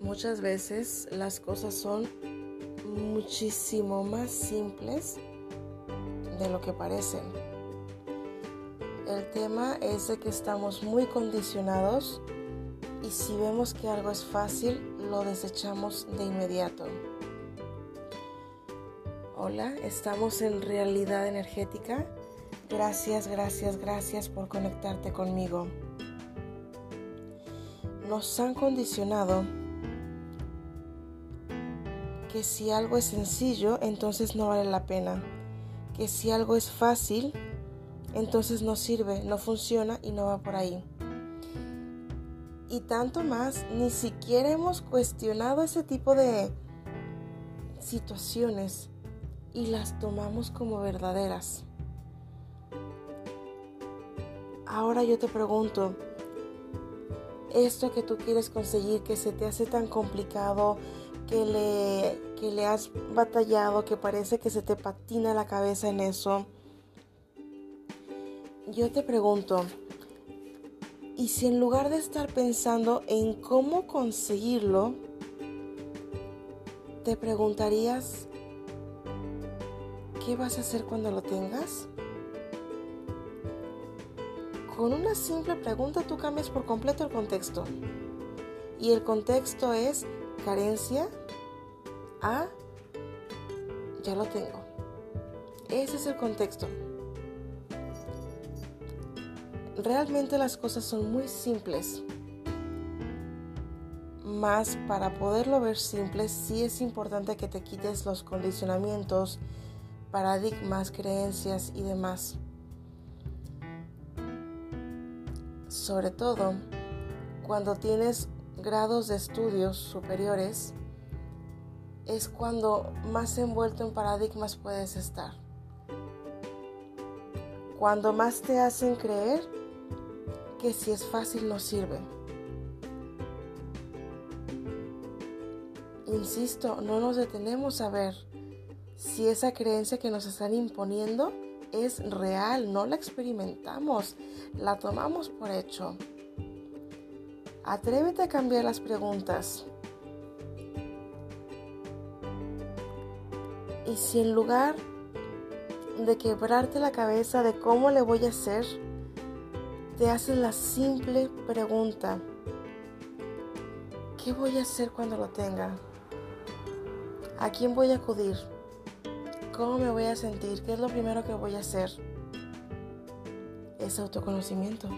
muchas veces las cosas son muchísimo más simples de lo que parecen. El tema es de que estamos muy condicionados y si vemos que algo es fácil, lo desechamos de inmediato. Hola, estamos en realidad energética. Gracias, gracias, gracias por conectarte conmigo. Nos han condicionado que si algo es sencillo, entonces no vale la pena. Que si algo es fácil, entonces no sirve, no funciona y no va por ahí. Y tanto más, ni siquiera hemos cuestionado ese tipo de situaciones y las tomamos como verdaderas. Ahora yo te pregunto, esto que tú quieres conseguir, que se te hace tan complicado, que le, que le has batallado, que parece que se te patina la cabeza en eso, yo te pregunto, ¿y si en lugar de estar pensando en cómo conseguirlo, te preguntarías, ¿qué vas a hacer cuando lo tengas? Con una simple pregunta tú cambias por completo el contexto. Y el contexto es carencia a ya lo tengo. Ese es el contexto. Realmente las cosas son muy simples. Más para poderlo ver simple, sí es importante que te quites los condicionamientos paradigmas, creencias y demás. Sobre todo cuando tienes grados de estudios superiores, es cuando más envuelto en paradigmas puedes estar. Cuando más te hacen creer que si es fácil no sirve. Insisto, no nos detenemos a ver si esa creencia que nos están imponiendo es real, no la experimentamos, la tomamos por hecho. Atrévete a cambiar las preguntas. Y si en lugar de quebrarte la cabeza de cómo le voy a hacer, te haces la simple pregunta, ¿qué voy a hacer cuando lo tenga? ¿A quién voy a acudir? ¿Cómo me voy a sentir? ¿Qué es lo primero que voy a hacer? Es autoconocimiento.